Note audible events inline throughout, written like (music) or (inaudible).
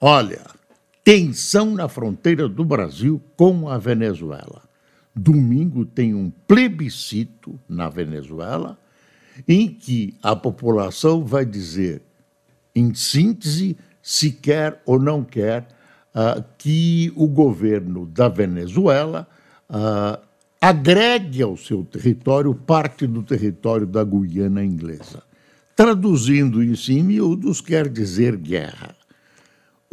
Olha, tensão na fronteira do Brasil com a Venezuela. Domingo tem um plebiscito na Venezuela em que a população vai dizer, em síntese, se quer ou não quer uh, que o governo da Venezuela uh, agregue ao seu território parte do território da Guiana Inglesa. Traduzindo isso em miúdos, quer dizer guerra.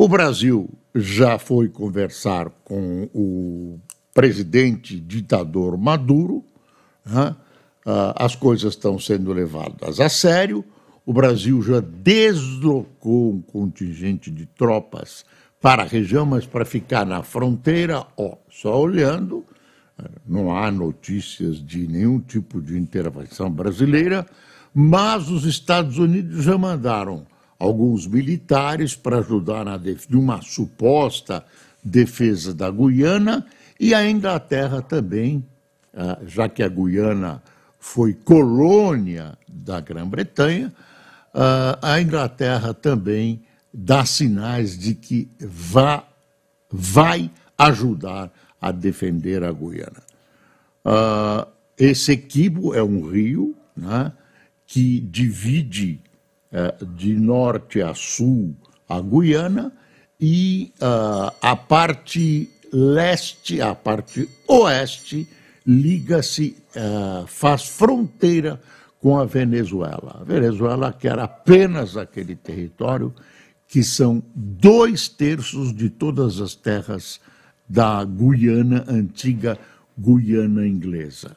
O Brasil já foi conversar com o presidente ditador Maduro, né? Ah, as coisas estão sendo levadas a sério. O Brasil já deslocou um contingente de tropas para a região, mas para ficar na fronteira, ó, só olhando, não há notícias de nenhum tipo de intervenção brasileira, mas os Estados Unidos já mandaram alguns militares para ajudar na de uma suposta defesa da Guiana e a Inglaterra também, ah, já que a Guiana foi colônia da Grã-Bretanha, ah, a Inglaterra também dá sinais de que vá, vai ajudar a defender a Guiana. Ah, esse Equibo é um rio né, que divide de norte a sul a Guiana e uh, a parte leste, a parte oeste, liga-se, uh, faz fronteira com a Venezuela. A Venezuela quer apenas aquele território que são dois terços de todas as terras da Guiana, antiga Guiana inglesa.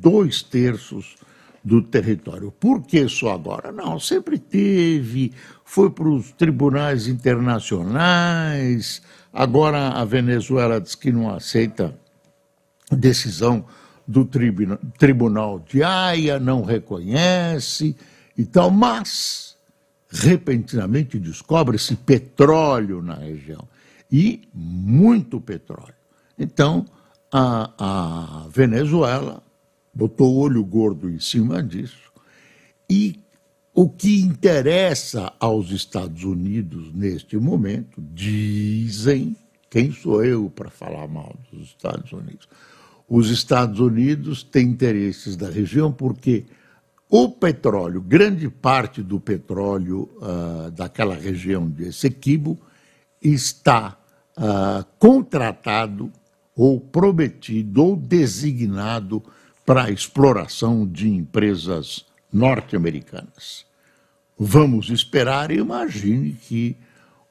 Dois terços do território. Por que só agora? Não, sempre teve, foi para os tribunais internacionais, agora a Venezuela diz que não aceita decisão do tribunal de Haia, não reconhece e tal, mas repentinamente descobre-se petróleo na região e muito petróleo. Então, a, a Venezuela botou o olho gordo em cima disso. E o que interessa aos Estados Unidos neste momento, dizem, quem sou eu para falar mal dos Estados Unidos? Os Estados Unidos têm interesses da região porque o petróleo, grande parte do petróleo uh, daquela região de Essequibo está uh, contratado ou prometido ou designado para a exploração de empresas norte-americanas. Vamos esperar e imagine que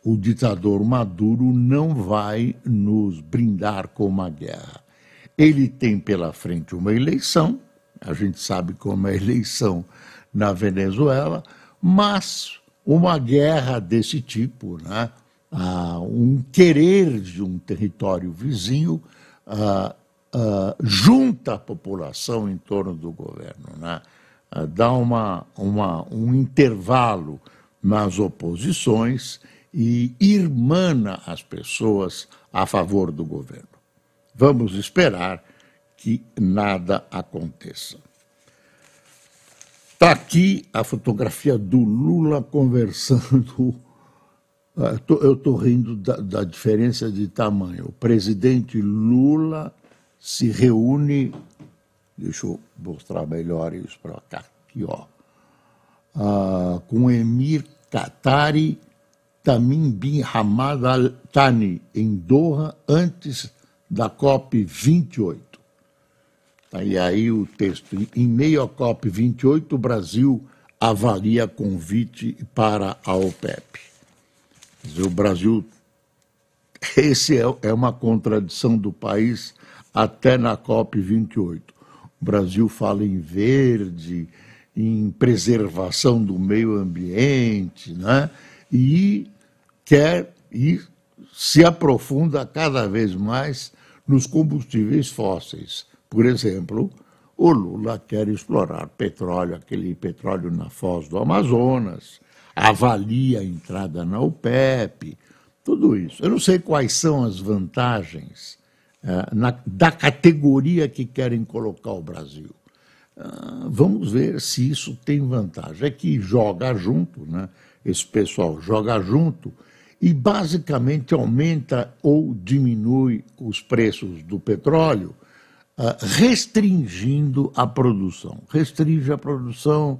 o ditador Maduro não vai nos brindar com uma guerra. Ele tem pela frente uma eleição, a gente sabe como é a eleição na Venezuela, mas uma guerra desse tipo, né? Ah, um querer de um território vizinho, ah, uh, junta a população em torno do governo, né? uh, dá uma, uma, um intervalo nas oposições e irmana as pessoas a favor do governo. Vamos esperar que nada aconteça. Está aqui a fotografia do Lula conversando. Ah, eu estou rindo da, da, diferença de tamanho. O presidente Lula se reúne, deixa eu mostrar melhor isso para cá, aqui, ó, uh, com Emir Qatari Tamim bin Hamad Al Thani, em Doha, antes da COP 28. Tá, e aí o texto, em meio à COP 28, o Brasil avalia convite para a OPEP. Dizer, o Brasil, esse é, é uma contradição do país até na COP28. O Brasil fala em verde, em preservação do meio ambiente, né? e quer e se aprofunda cada vez mais nos combustíveis fósseis. Por exemplo, o Lula quer explorar petróleo, aquele petróleo na foz do Amazonas, avalia a entrada na OPEP, tudo isso. Eu não sei quais são as vantagens na, da categoria que querem colocar o Brasil. Uh, vamos ver se isso tem vantagem. É que joga junto, né? esse pessoal joga junto e basicamente aumenta ou diminui os preços do petróleo, uh, restringindo a produção. Restringe a produção,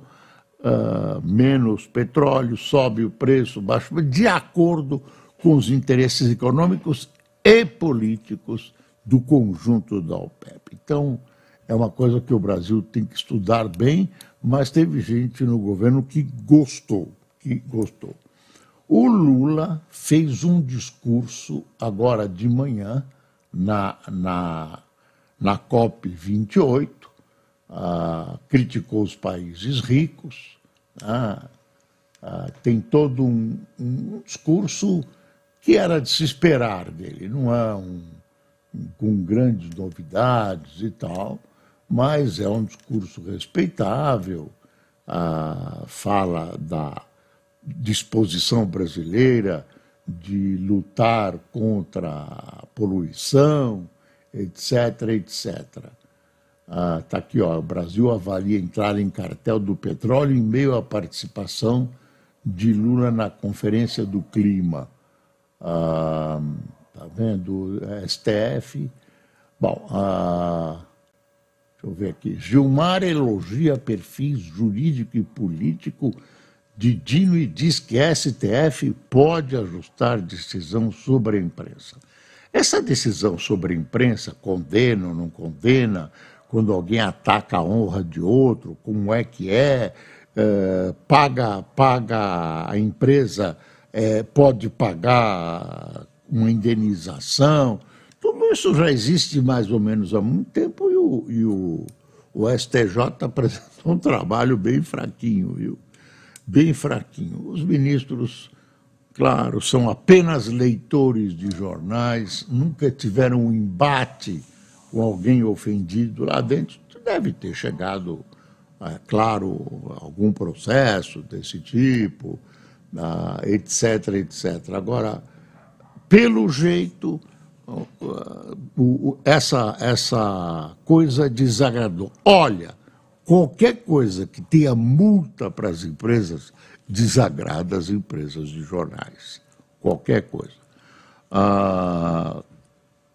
uh, menos petróleo, sobe o preço, baixa, de acordo com os interesses econômicos e políticos do conjunto da OPEP. Então, é uma coisa que o Brasil tem que estudar bem, mas teve gente no governo que gostou, que gostou. O Lula fez um discurso agora de manhã na, na, na COP 28, ah, criticou os países ricos, ah, ah, tem todo um, um, discurso que era de se esperar dele, não é um, com grandes novidades e tal, mas é um discurso respeitável, ah, fala da disposição brasileira de lutar contra a poluição, etc., etc. Está ah, tá aqui, ó, o Brasil avalia entrar em cartel do petróleo em meio à participação de Lula na Conferência do Clima. Ah, tá vendo? STF. Bom, ah, deixa eu ver aqui. Gilmar elogia perfis jurídico e político de Dino e diz que a STF pode ajustar decisão sobre a imprensa. Essa decisão sobre a imprensa, condena ou não condena, quando alguém ataca a honra de outro, como é que é, é paga, paga a empresa, é, pode pagar uma indenização, tudo isso já existe mais ou menos há muito tempo e o, e o, o STJ (laughs) apresentou um trabalho bem fraquinho, viu? bem fraquinho. Os ministros, claro, são apenas leitores de jornais, nunca tiveram um embate com alguém ofendido lá dentro. Deve ter chegado, é, claro, algum processo desse tipo, ah, etc, etc. Agora, pelo jeito, essa, essa coisa desagradou. Olha, Qualquer coisa que tenha multa para as empresas desagrada as empresas de jornais. Qualquer coisa. Ah,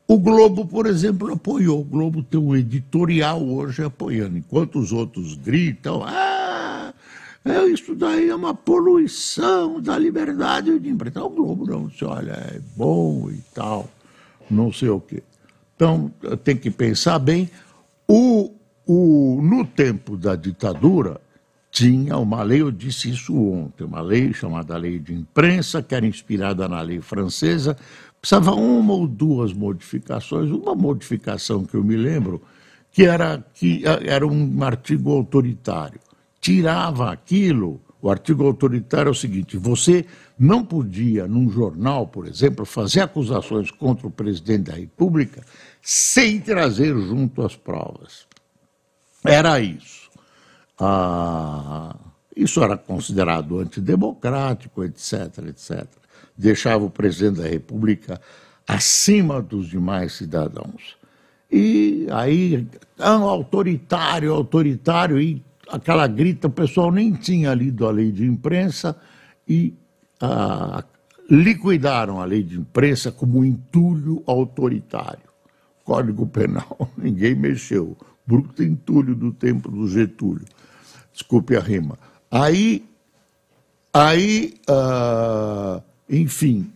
o Globo, por exemplo, apoiou. O Globo tem um editorial hoje apoiando, enquanto os outros gritam: ah, isso daí é uma poluição da liberdade de imprensa. O Globo não se olha, é bom e tal, não sei o quê. Então, tem que pensar bem. O, o, no tempo da ditadura, tinha uma lei, eu disse isso ontem, uma lei chamada Lei de Imprensa, que era inspirada na lei francesa, precisava uma ou duas modificações. Uma modificação que eu me lembro, que era, que era um artigo autoritário. Tirava aquilo, o artigo autoritário é o seguinte: você não podia, num jornal, por exemplo, fazer acusações contra o presidente da República sem trazer junto as provas. Era isso. Ah, isso era considerado antidemocrático, etc, etc. Deixava o presidente da República acima dos demais cidadãos. E aí, ah, autoritário, autoritário, e aquela grita, o pessoal nem tinha lido a lei de imprensa e ah, liquidaram a lei de imprensa como entulho autoritário. Código Penal, (laughs) ninguém mexeu bruto entulho do tempo do Getúlio. Desculpe a rima. Aí, aí uh, enfim,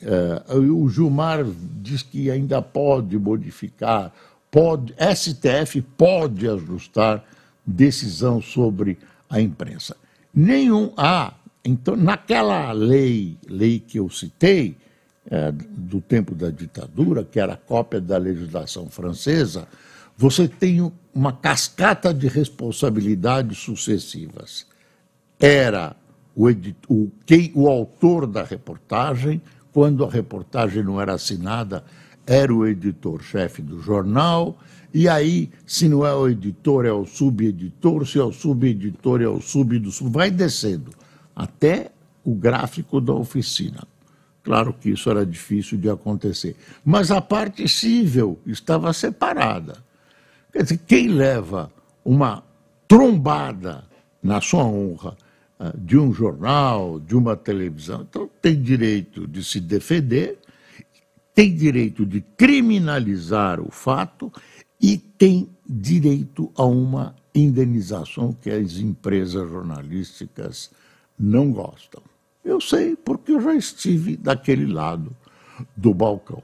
uh, o Gilmar diz que ainda pode modificar, pode, STF pode ajustar decisão sobre a imprensa. Nenhum. Ah, então, naquela lei, lei que eu citei, é, do tempo da ditadura, que era cópia da legislação francesa, você tem uma cascata de responsabilidades sucessivas. Era o, o, quem, o autor da reportagem, quando a reportagem não era assinada, era o editor-chefe do jornal, e aí, se não é o editor, é o subeditor, se é o subeditor, é o sub do sub, vai descendo, até o gráfico da oficina. Claro que isso era difícil de acontecer. Mas a parte civil estava separada. Quer dizer, quem leva uma trombada na sua honra ah, de um jornal, de uma televisão, então tem direito de se defender, tem direito de criminalizar o fato e tem direito a uma indenização que as empresas jornalísticas não gostam. Eu sei porque eu já estive daquele lado do balcão.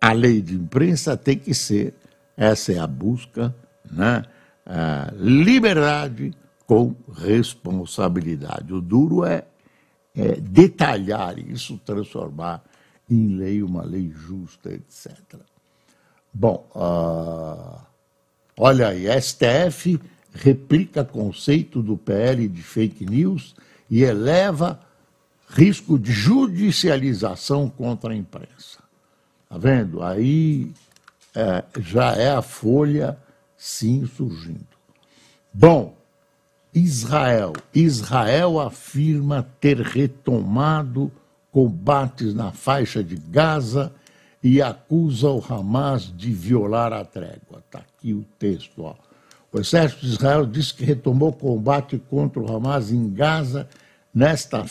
A lei de imprensa tem que ser, essa é a busca, né? A liberdade com responsabilidade. O duro é, é detalhar isso, transformar em lei uma lei justa, etc. Bom, uh, olha aí, STF replica conceito do PL de fake news e eleva risco de judicialização contra a imprensa. Está vendo? Aí é, já é a folha sim surgindo. Bom, Israel. Israel afirma ter retomado combates na faixa de Gaza e acusa o Hamas de violar a trégua. Está aqui o texto. Ó. O exército de Israel disse que retomou combate contra o Hamas em Gaza nesta,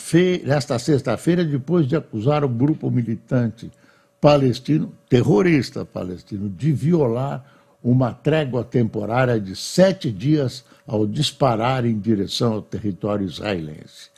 nesta sexta-feira, depois de acusar o grupo militante palestino, terrorista palestino, de violar uma trégua temporária de sete dias ao disparar em direção ao território israelense.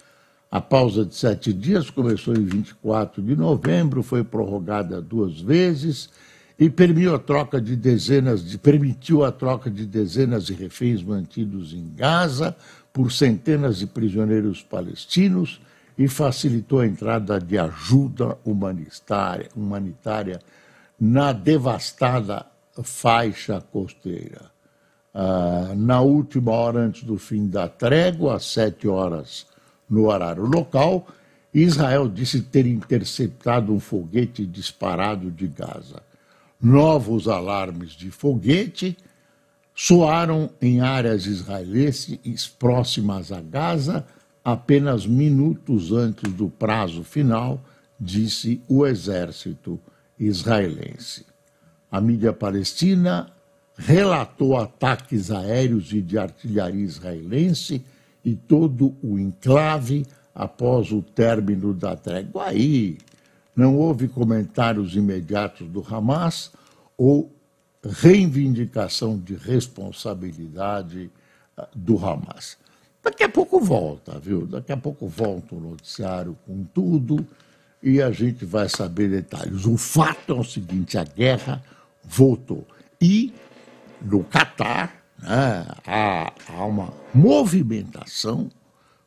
A pausa de sete dias começou em 24 de novembro, foi prorrogada duas vezes e permitiu a troca de dezenas de, permitiu a troca de dezenas de reféns mantidos em Gaza por centenas de prisioneiros palestinos e facilitou a entrada de ajuda humanitária, humanitária na devastada faixa costeira. Ah, na última hora antes do fim da trégua, às sete horas no horário local, Israel disse ter interceptado um foguete disparado de Gaza. Novos alarmes de foguete soaram em áreas israelenses próximas a Gaza apenas minutos antes do prazo final, disse o exército israelense. A mídia palestina relatou ataques aéreos e de artilharia israelense e todo o enclave após o término da trégua. Aí não houve comentários imediatos do Hamas ou reivindicação de responsabilidade ah, do Hamas. Daqui a pouco volta, viu? Daqui a pouco volta o noticiário com tudo e a gente vai saber detalhes. O fato é o seguinte: a guerra voltou. E no Catar né, há, há uma movimentação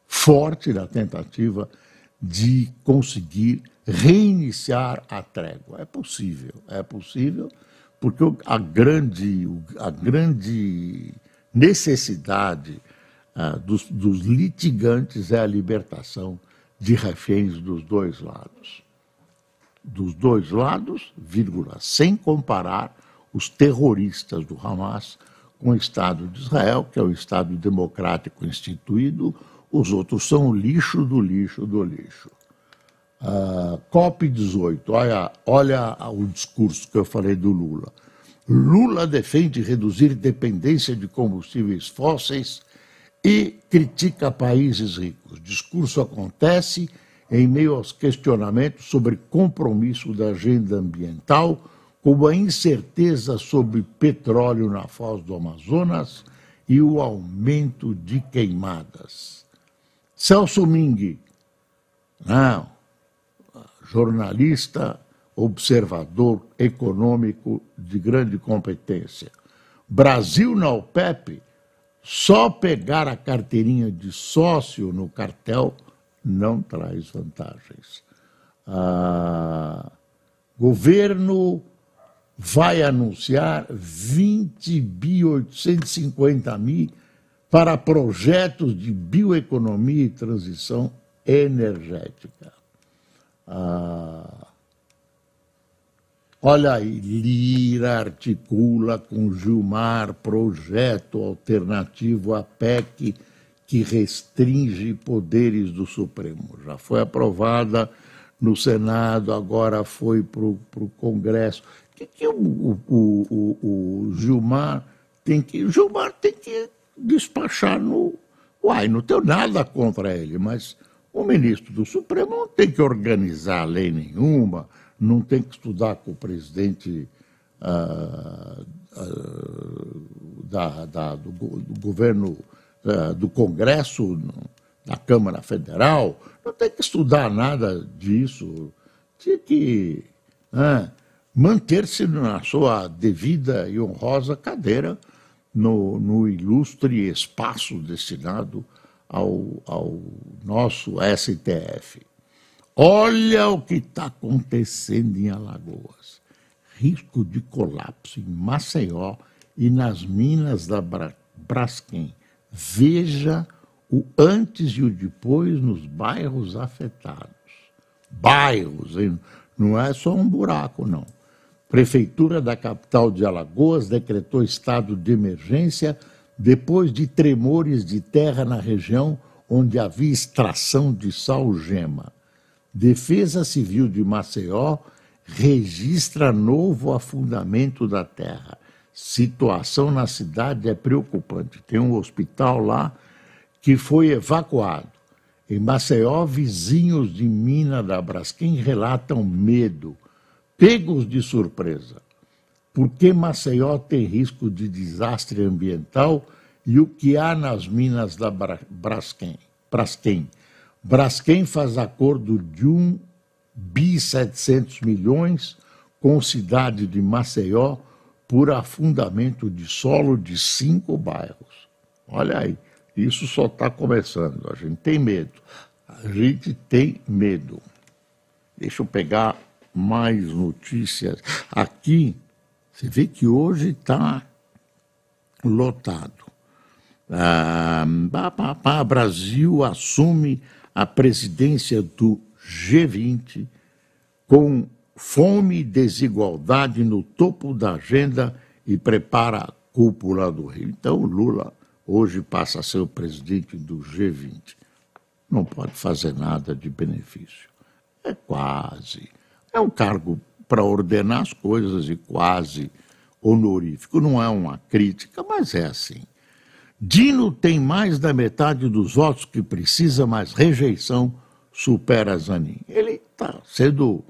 forte na tentativa de conseguir reiniciar a trégua. É possível, é possível porque a grande, a grande necessidade ah, dos, dos litigantes é a libertação de reféns dos dois lados. Dos dois lados, vírgula, sem comparar os terroristas do Hamas o Estado de Israel, que é o Estado democrático instituído, os outros são o lixo do lixo do lixo. Uh, COP18, olha, olha o discurso que eu falei do Lula. Lula defende reduzir dependência de combustíveis fósseis e critica países ricos. Discurso acontece em meio aos questionamentos sobre compromisso da agenda ambiental, como a incerteza sobre petróleo na foz do Amazonas e o aumento de queimadas. Celso Ming, não, jornalista, observador econômico de grande competência. Brasil na OPEP, só pegar a carteirinha de sócio no cartel não traz vantagens. Ah, governo vai anunciar 20 bi 850 mil para projetos de bioeconomia e transição energética. Ah, olha aí, Lira articula com Gilmar projeto alternativo à PEC que restringe poderes do Supremo. Já foi aprovada no Senado, agora foi para o Congresso. O que, que o, o, o, o, Gilmar tem que. Gilmar tem que despachar no. Uai, não tenho nada contra ele, mas o ministro do Supremo não tem que organizar lei nenhuma, não tem que estudar com o presidente uh, uh, da, da, do, do governo uh, do Congresso, da Câmara Federal, não tem que estudar nada disso. Tinha que uh, manter-se na sua devida e honrosa cadeira no, no ilustre espaço destinado ao, ao nosso STF. Olha o que está acontecendo em Alagoas. Risco de colapso em Maceió e nas minas da Braskem. Veja o antes e o depois nos bairros afetados. Bairros, hein? não é só um buraco, não. Prefeitura da capital de Alagoas decretou estado de emergência depois de tremores de terra na região onde havia extração de sal-gema. Defesa Civil de Maceió registra novo afundamento da terra situação na cidade é preocupante. Tem um hospital lá que foi evacuado. Em Maceió, vizinhos de Mina da Braskem relatam medo, pegos de surpresa. Por que Maceió tem risco de desastre ambiental e o que há nas minas da Braskem? Braskem, Braskem faz acordo de 1 bi 700 milhões com cidade de Maceió por afundamento de solo de cinco bairros. Olha aí, isso só está começando. A gente tem medo. A gente tem medo. Deixa eu pegar mais notícias. Aqui, você vê que hoje está lotado. Ah, Brasil assume a presidência do G20 com fome e desigualdade no topo da agenda e prepara a cúpula do Rio. Então, Lula hoje passa a ser o presidente do G20. Não pode fazer nada de benefício. É quase. É um cargo para ordenar as coisas e quase honorífico. Não é uma crítica, mas é assim. Dino tem mais da metade dos votos que precisa, mas rejeição supera Zanin. Ele está sendo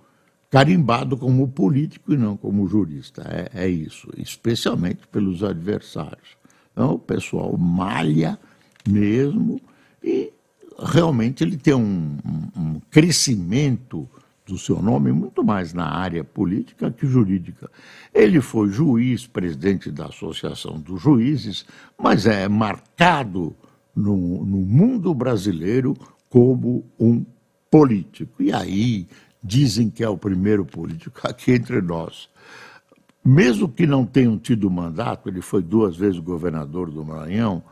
carimbado como político e não como jurista. É, é isso, especialmente pelos adversários. Então, o pessoal malha mesmo e realmente ele tem um, um, crescimento do seu nome muito mais na área política que jurídica. Ele foi juiz, presidente da Associação dos Juízes, mas é marcado no, no mundo brasileiro como um político. E aí dizem que é o primeiro político aqui entre nós. Mesmo que não tenham tido mandato, ele foi duas vezes governador do Maranhão,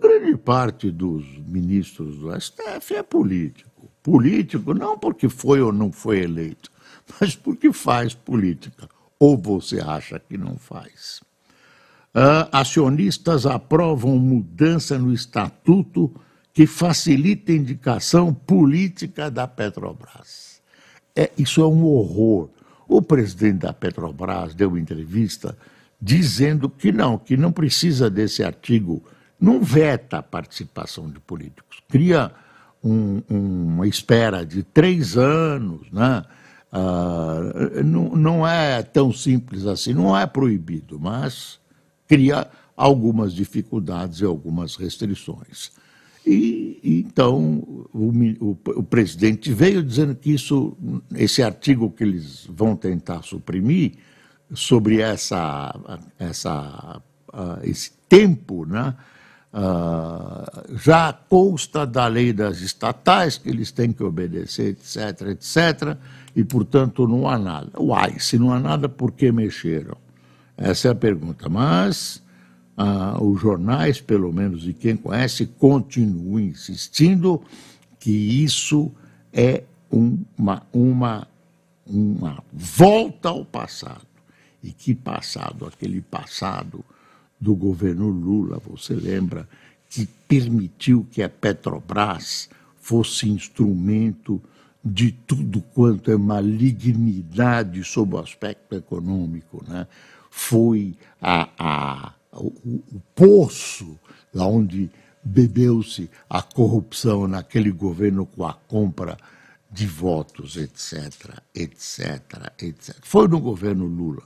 grande parte dos ministros do STF é político. Político não porque foi ou não foi eleito, (laughs) mas porque faz política. Ou você acha que não faz? Uh, acionistas aprovam mudança no estatuto que facilita a indicação política da Petrobras. É, isso é um horror. O presidente da Petrobras deu entrevista dizendo que não, que não precisa desse artigo, não veta a participação de políticos, cria um, uma espera de três anos, né? Ah, não, não é tão simples assim, não é proibido, mas cria algumas dificuldades e algumas restrições. E, então o, o, o, presidente veio dizendo que isso, esse artigo que eles vão tentar suprimir sobre essa, essa, uh, esse tempo, né, uh, já consta da lei das estatais que eles têm que obedecer, etc, etc, e portanto não há nada. Uai, se não há nada, por que mexeram? Essa é a pergunta. Mas ah, os jornais, pelo menos e quem conhece, continuam insistindo que isso é uma, uma volta ao passado. E que passado? Aquele passado do governo Lula, você lembra, que permitiu que a Petrobras fosse instrumento de tudo quanto é malignidade sob o aspecto econômico. Né? Foi a, a, o, o poço lá onde bebeu-se a corrupção naquele governo com a compra de votos, etc., etc., etc. Foi no governo Lula.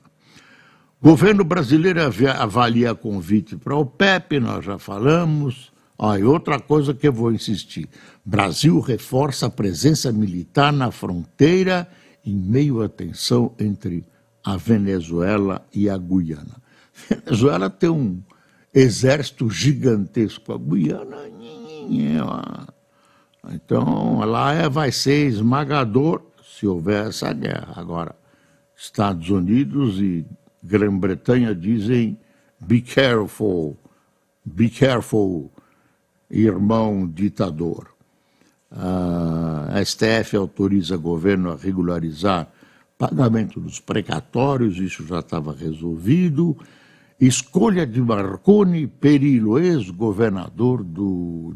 Governo brasileiro avalia convite para o PEP, nós já falamos. Ah, e outra coisa que eu vou insistir: Brasil reforça a presença militar na fronteira em meio à tensão entre a Venezuela e a Guiana. Venezuela tem um exército gigantesco, a Guiana, então lá é, vai ser esmagador se houver essa guerra. Agora, Estados Unidos e Grã-Bretanha dizem be careful, be careful, irmão ditador. A STF autoriza governo a regularizar pagamento dos precatórios, isso já estava resolvido. Escolha de Marconi Perillo, ex-governador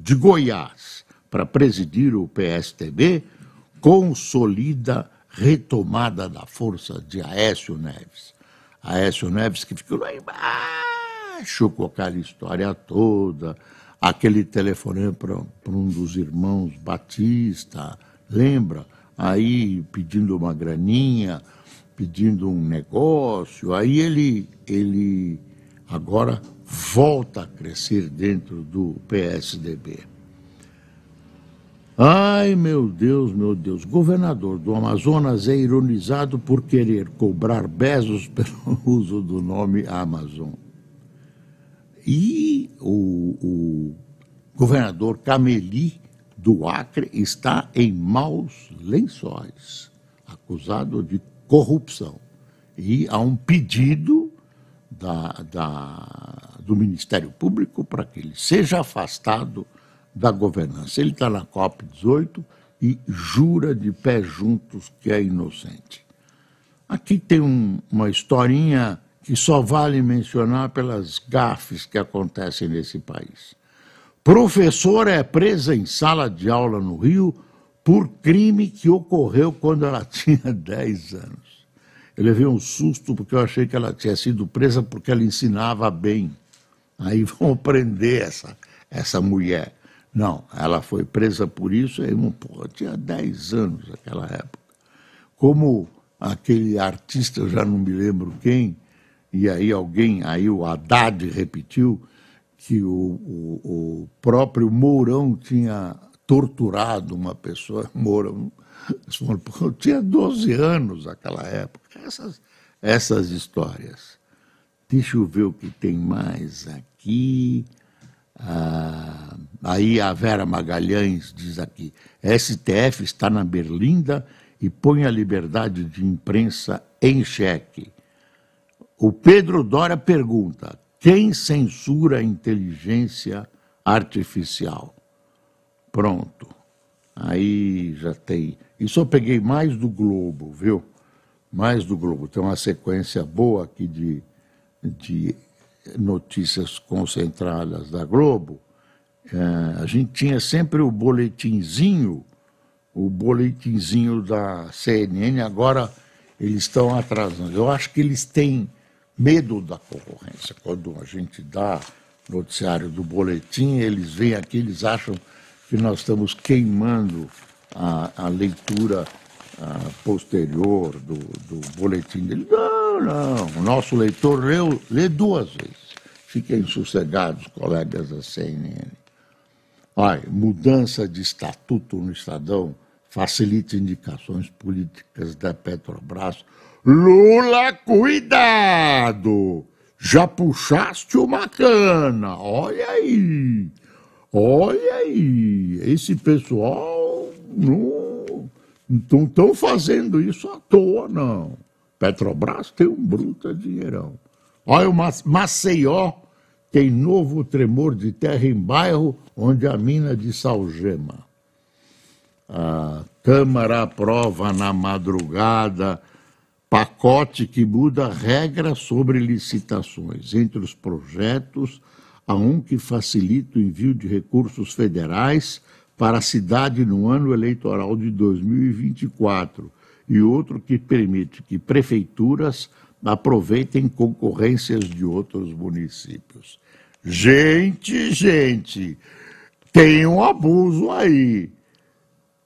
de Goiás, para presidir o PSTB, consolida retomada da força de Aécio Neves. Aécio Neves que ficou lá embaixo com aquela história toda, aquele telefonema para um dos irmãos Batista, lembra? Aí pedindo uma graninha, pedindo um negócio, aí ele, ele agora volta a crescer dentro do PSDB. Ai, meu Deus, meu Deus. Governador do Amazonas é ironizado por querer cobrar Bezos (laughs) pelo uso do nome Amazon. E o, o governador Cameli do Acre está em maus lençóis, acusado de corrupção. E há um pedido da, da, do Ministério Público para que ele seja afastado da governança. Ele está na COP18 e jura de pé juntos que é inocente. Aqui tem um, uma historinha que só vale mencionar pelas gafes que acontecem nesse país. Professora é presa em sala de aula no Rio por crime que ocorreu quando ela (laughs) tinha 10 anos. Eu levei um susto porque eu achei que ela tinha sido presa porque ela ensinava bem. Aí vão (laughs) prender essa, essa mulher. Não, ela foi presa por isso, aí, porra, tinha 10 anos naquela época. Como aquele artista, eu já não me lembro quem, e aí alguém, aí o Haddad repetiu que o, o, o próprio Mourão tinha torturado uma pessoa, (laughs) Mourão, eu tinha 12 anos naquela época. Essas, essas histórias. Deixa eu ver o que tem mais aqui. Ah, aí a Vera Magalhães diz aqui: STF está na Berlinda e põe a liberdade de imprensa em xeque. O Pedro Dória pergunta: quem censura a inteligência artificial? Pronto. Aí já tem. Isso eu peguei mais do Globo, viu? Mais do Globo. Tem uma sequência boa aqui de, de notícias concentradas da Globo, é, a gente tinha sempre o boletinzinho, o boletinzinho da CNN, agora eles estão atrasando. Eu acho que eles têm medo da concorrência. Quando a gente dá noticiário do boletim, eles vêm aqui, eles acham que nós estamos queimando a, a leitura a, posterior do, do boletim dele. Não, não. O nosso leitor leu, lê duas vezes. Fiquem sossegados, colegas da CNN. Olha, mudança de estatuto no Estadão facilita indicações políticas da Petrobras. Lula, cuidado! Já puxaste uma cana, olha aí, olha aí, esse pessoal não estão fazendo isso à toa, não. Petrobras tem um bruta dinheirão. Olha, o Maceió tem novo tremor de terra em bairro onde a mina de Salgema. A Câmara aprova na madrugada pacote que muda regras sobre licitações. Entre os projetos, há um que facilita o envio de recursos federais para a cidade no ano eleitoral de 2024 e outro que permite que prefeituras aproveitem concorrências de outros municípios. Gente, gente, tem um abuso aí.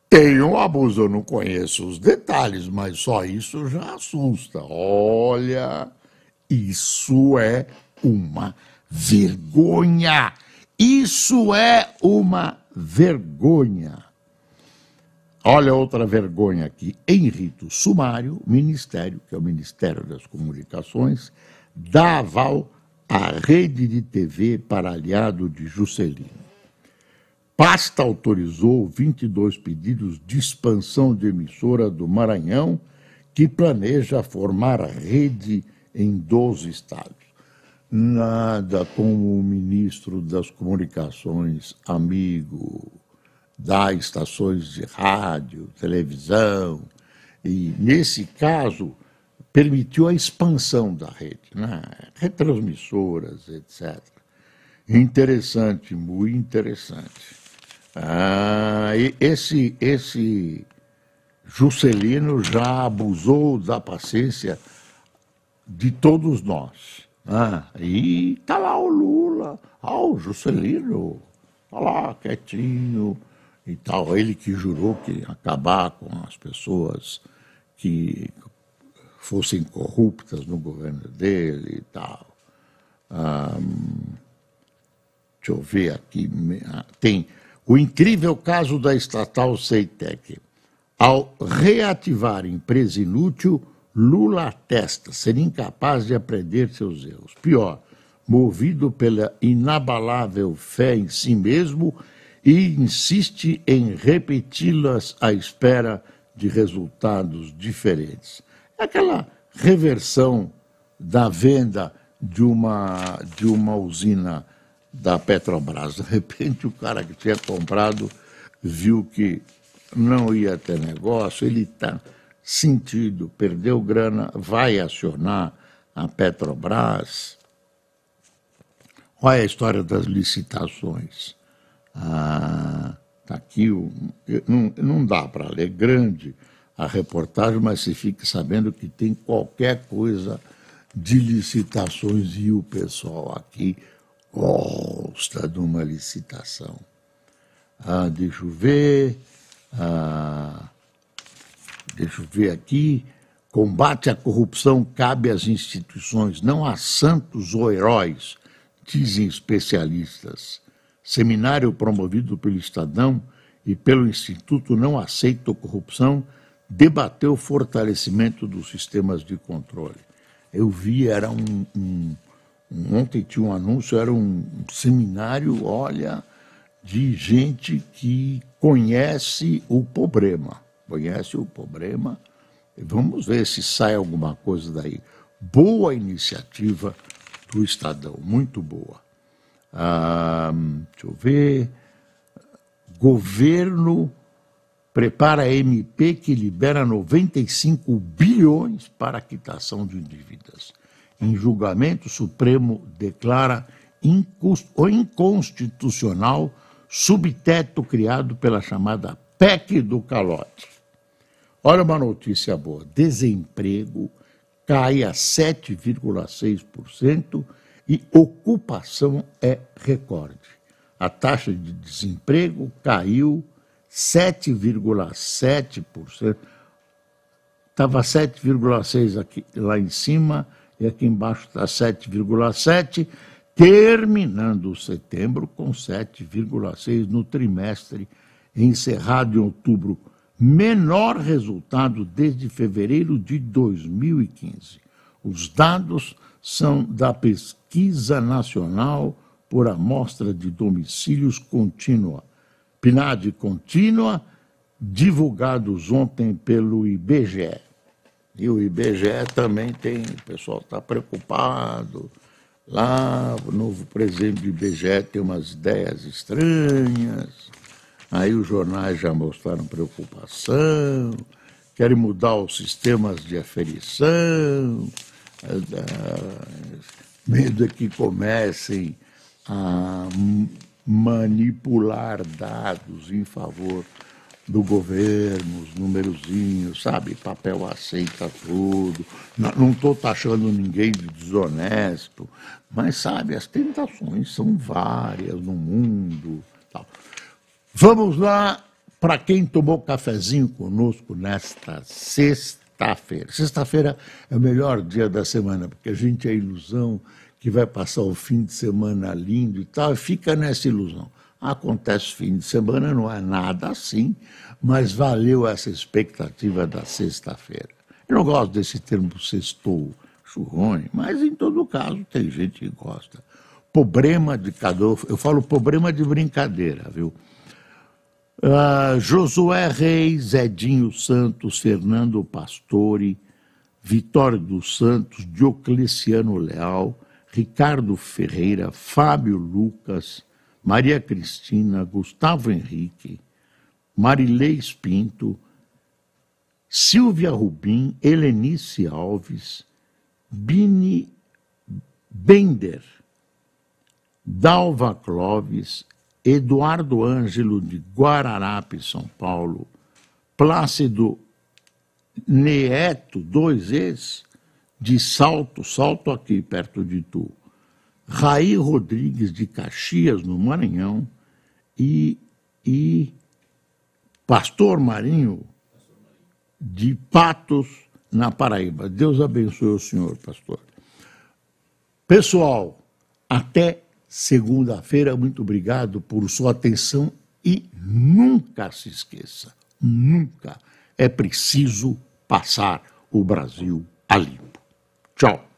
Tem um abuso, eu não conheço os detalhes, mas só isso já assusta. Olha, isso é uma vergonha. Isso é uma vergonha. Olha outra vergonha aqui. Em rito sumário, o Ministério, que é o Ministério das Comunicações, dá aval à rede de TV para aliado de Juscelino. Pasta autorizou 22 pedidos de expansão de emissora do Maranhão, que planeja formar rede em 12 estados. Nada como o ministro das Comunicações, amigo das estações de rádio, televisão, e, nesse caso, permitiu a expansão da rede, né? retransmissoras, etc. Interessante, muito interessante. Ah, esse, esse Juscelino já abusou da paciência de todos nós. Ah, e tá lá o Lula, ah, o Juscelino, tá lá quietinho e tal. Ele que jurou que ia acabar com as pessoas que fossem corruptas no governo dele e tal. Ah, deixa eu ver aqui. Tem o incrível caso da estatal Ceitec. Ao reativar empresa inútil, Lula atesta ser incapaz de aprender seus erros. Pior, movido pela inabalável fé em si mesmo e insiste em repeti-las à espera de resultados diferentes. Aquela reversão da venda de uma, de uma usina da Petrobras. De repente, o cara que tinha comprado viu que não ia ter negócio, ele está sentido, perdeu grana, vai acionar a Petrobras. Olha a história das licitações. Ah, tá aqui, não, não dá para ler grande a reportagem, mas se fique sabendo que tem qualquer coisa de licitações e o pessoal aqui gosta de uma licitação. Ah, deixa eu ver. Ah, deixa eu ver aqui. Combate à corrupção cabe às instituições, não a santos ou heróis, dizem especialistas. Seminário promovido pelo Estadão e pelo Instituto Não Aceito Corrupção debateu o fortalecimento dos sistemas de controle. Eu vi, era um, um Ontem tinha um anúncio, era um seminário, olha, de gente que conhece o problema. Conhece o problema. Vamos ver se sai alguma coisa daí. Boa iniciativa do Estadão, muito boa. Ah, deixa eu ver. Governo prepara MP que libera 95 bilhões para a quitação de dívidas em julgamento, o Supremo declara inconstitucional subteto criado pela chamada PEC do calote. Olha uma notícia boa: desemprego cai a 7,6% e ocupação é recorde. A taxa de desemprego caiu 7,7%. Estava 7,6% aqui lá em cima e aqui embaixo está 7,7, terminando setembro com 7,6 no trimestre encerrado em outubro, menor resultado desde fevereiro de 2015. Os dados são da Pesquisa Nacional por Amostra de Domicílios Contínua, PNAD Contínua, divulgados ontem pelo IBGE. E o IBGE também tem, o pessoal está preocupado. Lá, o novo presidente do IBGE tem umas ideias estranhas. Aí os jornais já mostraram preocupação, querem mudar os sistemas de aferição, eh, medo é que comecem a manipular dados em favor do governo, os numerozinhos, sabe? Papel aceita tudo. Não estou taxando ninguém de desonesto, mas, sabe, as tentações são várias no mundo. Tal. Vamos lá para quem tomou cafezinho conosco nesta sexta-feira. Sexta-feira é o melhor dia da semana, porque a gente é ilusão que vai passar o fim de semana lindo e tal, fica nessa ilusão. Acontece fim de semana, não é nada assim, mas valeu essa expectativa da sexta-feira. Eu não gosto desse termo sextou, ruim, mas em todo caso tem gente que gosta. Problema de cada eu falo problema de brincadeira, viu? Uh, Josué Reis, Edinho Santos, Fernando Pastore, Vitório dos Santos, Diocleciano Leal, Ricardo Ferreira, Fábio Lucas, Maria Cristina, Gustavo Henrique, Marilei Pinto, Silvia Rubim, Helenice Alves, Bini Bender, Dalva Clóvis, Eduardo Ângelo de Guararape, São Paulo, Plácido Neeto, dois ex, de Salto, Salto aqui perto de Tu, Raí Rodrigues de Caxias, no Maranhão, e, e Pastor Marinho de Patos, na Paraíba. Deus abençoe o senhor, pastor. Pessoal, até segunda-feira, muito obrigado por sua atenção e nunca se esqueça, nunca é preciso passar o Brasil a limpo. Tchau.